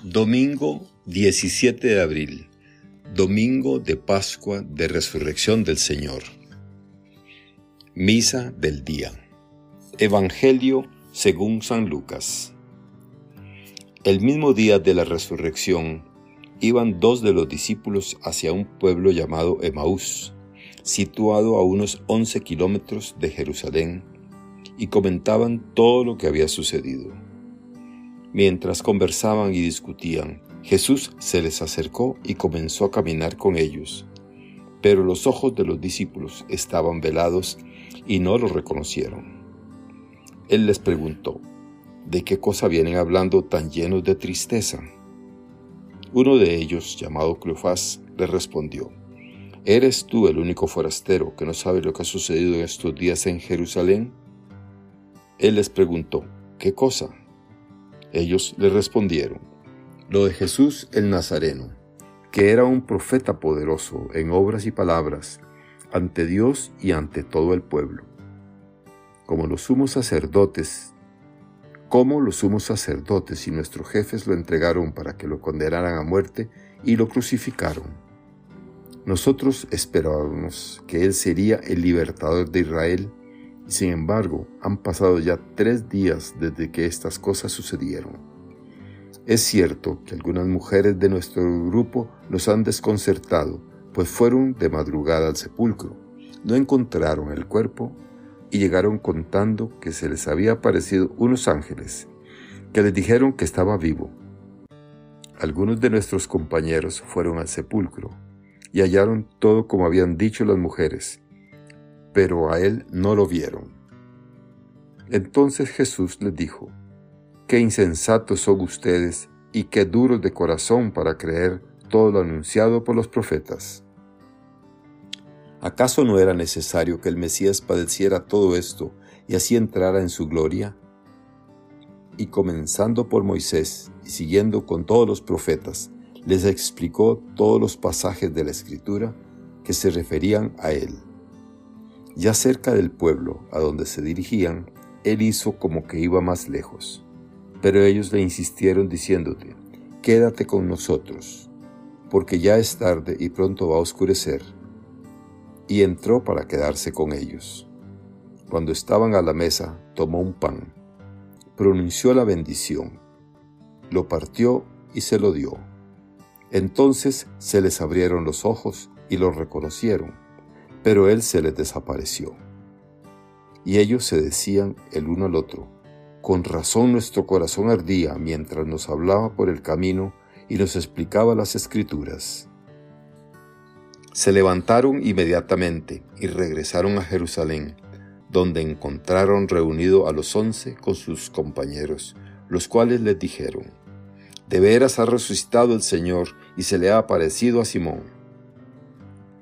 Domingo 17 de abril, Domingo de Pascua de Resurrección del Señor. Misa del día. Evangelio según San Lucas. El mismo día de la resurrección, iban dos de los discípulos hacia un pueblo llamado Emaús, situado a unos 11 kilómetros de Jerusalén, y comentaban todo lo que había sucedido. Mientras conversaban y discutían, Jesús se les acercó y comenzó a caminar con ellos. Pero los ojos de los discípulos estaban velados y no lo reconocieron. Él les preguntó, ¿de qué cosa vienen hablando tan llenos de tristeza? Uno de ellos, llamado Cleofás, le respondió, ¿Eres tú el único forastero que no sabe lo que ha sucedido en estos días en Jerusalén? Él les preguntó, ¿qué cosa? Ellos le respondieron, lo de Jesús el Nazareno, que era un profeta poderoso en obras y palabras, ante Dios y ante todo el pueblo. Como los sumos sacerdotes, como los sumos sacerdotes y nuestros jefes lo entregaron para que lo condenaran a muerte y lo crucificaron. Nosotros esperábamos que Él sería el libertador de Israel sin embargo, han pasado ya tres días desde que estas cosas sucedieron. Es cierto que algunas mujeres de nuestro grupo nos han desconcertado, pues fueron de madrugada al sepulcro, no encontraron el cuerpo y llegaron contando que se les había aparecido unos ángeles, que les dijeron que estaba vivo. Algunos de nuestros compañeros fueron al sepulcro y hallaron todo como habían dicho las mujeres, pero a él no lo vieron. Entonces Jesús les dijo, Qué insensatos son ustedes y qué duros de corazón para creer todo lo anunciado por los profetas. ¿Acaso no era necesario que el Mesías padeciera todo esto y así entrara en su gloria? Y comenzando por Moisés y siguiendo con todos los profetas, les explicó todos los pasajes de la Escritura que se referían a él. Ya cerca del pueblo a donde se dirigían, él hizo como que iba más lejos. Pero ellos le insistieron diciéndote, quédate con nosotros, porque ya es tarde y pronto va a oscurecer. Y entró para quedarse con ellos. Cuando estaban a la mesa, tomó un pan, pronunció la bendición, lo partió y se lo dio. Entonces se les abrieron los ojos y lo reconocieron pero él se les desapareció. Y ellos se decían el uno al otro, con razón nuestro corazón ardía mientras nos hablaba por el camino y nos explicaba las escrituras. Se levantaron inmediatamente y regresaron a Jerusalén, donde encontraron reunido a los once con sus compañeros, los cuales les dijeron, De veras ha resucitado el Señor y se le ha aparecido a Simón.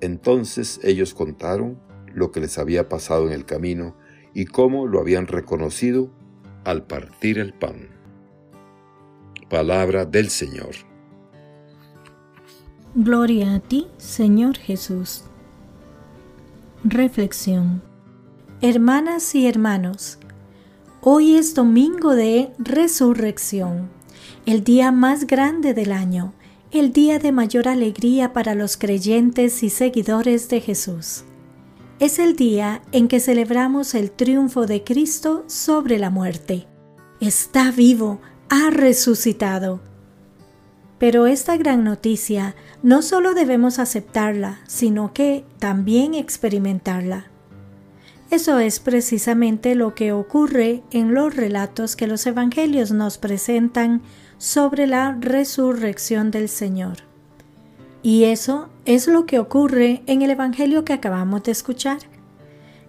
Entonces ellos contaron lo que les había pasado en el camino y cómo lo habían reconocido al partir el pan. Palabra del Señor. Gloria a ti, Señor Jesús. Reflexión. Hermanas y hermanos, hoy es domingo de resurrección, el día más grande del año el día de mayor alegría para los creyentes y seguidores de Jesús. Es el día en que celebramos el triunfo de Cristo sobre la muerte. Está vivo, ha resucitado. Pero esta gran noticia no solo debemos aceptarla, sino que también experimentarla. Eso es precisamente lo que ocurre en los relatos que los evangelios nos presentan sobre la resurrección del Señor. Y eso es lo que ocurre en el Evangelio que acabamos de escuchar.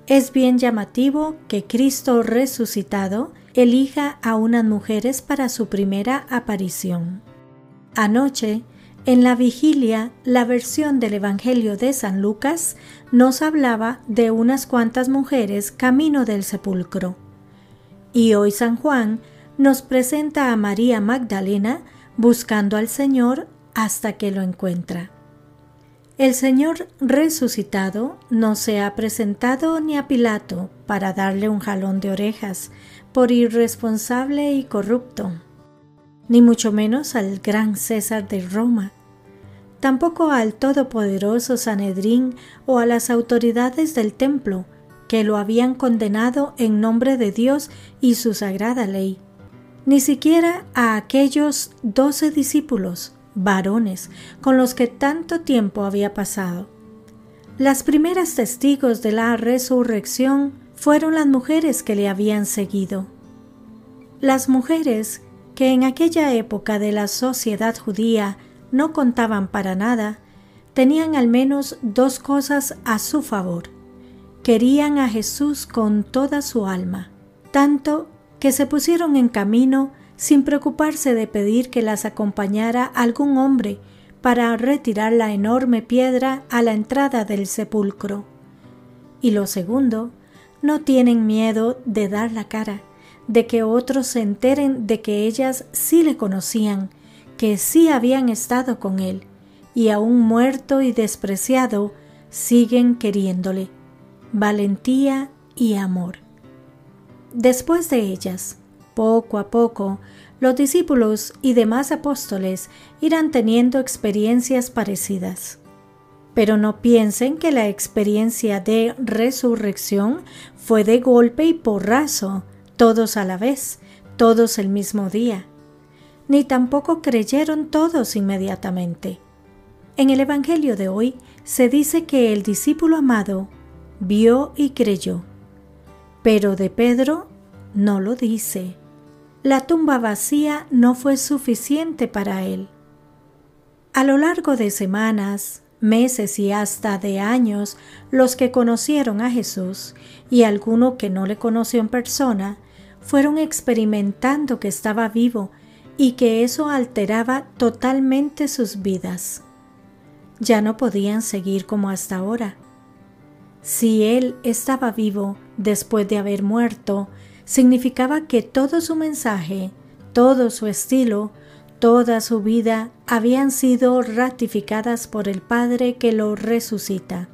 Es bien llamativo que Cristo resucitado elija a unas mujeres para su primera aparición. Anoche, en la vigilia, la versión del Evangelio de San Lucas nos hablaba de unas cuantas mujeres camino del sepulcro. Y hoy San Juan nos presenta a María Magdalena buscando al Señor hasta que lo encuentra. El Señor resucitado no se ha presentado ni a Pilato para darle un jalón de orejas por irresponsable y corrupto. Ni mucho menos al gran César de Roma, tampoco al todopoderoso Sanedrín o a las autoridades del templo, que lo habían condenado en nombre de Dios y su sagrada ley, ni siquiera a aquellos doce discípulos, varones, con los que tanto tiempo había pasado. Las primeras testigos de la resurrección fueron las mujeres que le habían seguido. Las mujeres que en aquella época de la sociedad judía no contaban para nada, tenían al menos dos cosas a su favor. Querían a Jesús con toda su alma, tanto que se pusieron en camino sin preocuparse de pedir que las acompañara algún hombre para retirar la enorme piedra a la entrada del sepulcro. Y lo segundo, no tienen miedo de dar la cara, de que otros se enteren de que ellas sí le conocían que sí habían estado con él, y aún muerto y despreciado, siguen queriéndole. Valentía y amor. Después de ellas, poco a poco, los discípulos y demás apóstoles irán teniendo experiencias parecidas. Pero no piensen que la experiencia de resurrección fue de golpe y porrazo, todos a la vez, todos el mismo día ni tampoco creyeron todos inmediatamente. En el Evangelio de hoy se dice que el discípulo amado vio y creyó, pero de Pedro no lo dice. La tumba vacía no fue suficiente para él. A lo largo de semanas, meses y hasta de años, los que conocieron a Jesús y alguno que no le conoció en persona, fueron experimentando que estaba vivo y que eso alteraba totalmente sus vidas. Ya no podían seguir como hasta ahora. Si él estaba vivo después de haber muerto, significaba que todo su mensaje, todo su estilo, toda su vida habían sido ratificadas por el Padre que lo resucita.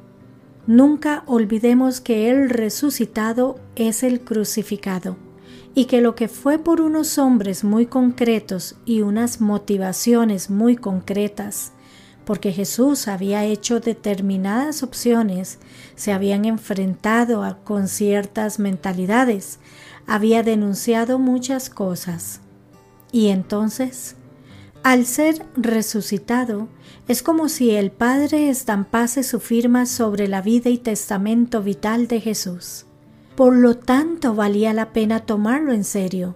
Nunca olvidemos que el resucitado es el crucificado y que lo que fue por unos hombres muy concretos y unas motivaciones muy concretas, porque Jesús había hecho determinadas opciones, se habían enfrentado con ciertas mentalidades, había denunciado muchas cosas. Y entonces, al ser resucitado, es como si el Padre estampase su firma sobre la vida y testamento vital de Jesús. Por lo tanto, valía la pena tomarlo en serio.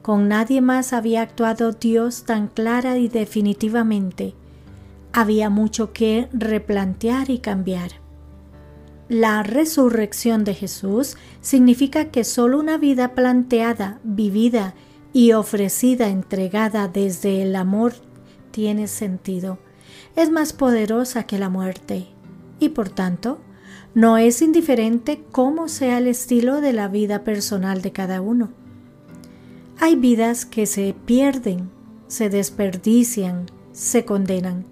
Con nadie más había actuado Dios tan clara y definitivamente. Había mucho que replantear y cambiar. La resurrección de Jesús significa que solo una vida planteada, vivida y ofrecida, entregada desde el amor, tiene sentido. Es más poderosa que la muerte y por tanto no es indiferente cómo sea el estilo de la vida personal de cada uno. Hay vidas que se pierden, se desperdician, se condenan,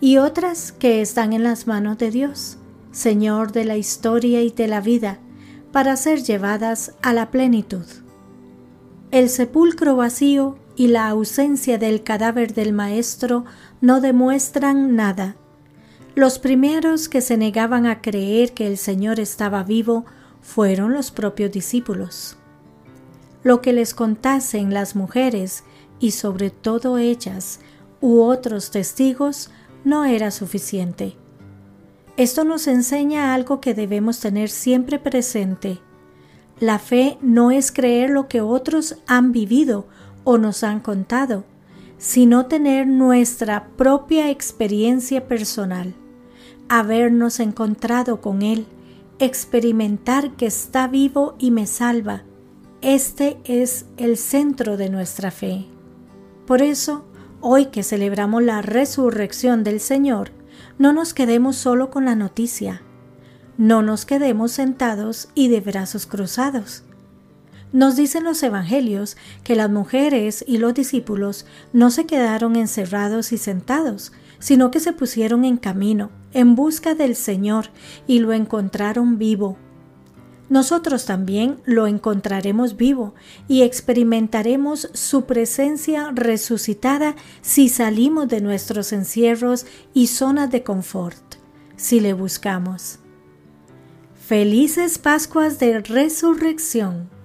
y otras que están en las manos de Dios, Señor de la historia y de la vida, para ser llevadas a la plenitud. El sepulcro vacío y la ausencia del cadáver del Maestro no demuestran nada los primeros que se negaban a creer que el Señor estaba vivo fueron los propios discípulos. Lo que les contasen las mujeres, y sobre todo ellas, u otros testigos, no era suficiente. Esto nos enseña algo que debemos tener siempre presente. La fe no es creer lo que otros han vivido o nos han contado, sino tener nuestra propia experiencia personal habernos encontrado con Él, experimentar que está vivo y me salva. Este es el centro de nuestra fe. Por eso, hoy que celebramos la resurrección del Señor, no nos quedemos solo con la noticia. No nos quedemos sentados y de brazos cruzados. Nos dicen los evangelios que las mujeres y los discípulos no se quedaron encerrados y sentados, sino que se pusieron en camino, en busca del Señor, y lo encontraron vivo. nosotros también lo encontraremos vivo y experimentaremos su presencia resucitada si salimos de nuestros encierros y zonas de confort, si le buscamos. Felices Pascuas de Resurrección.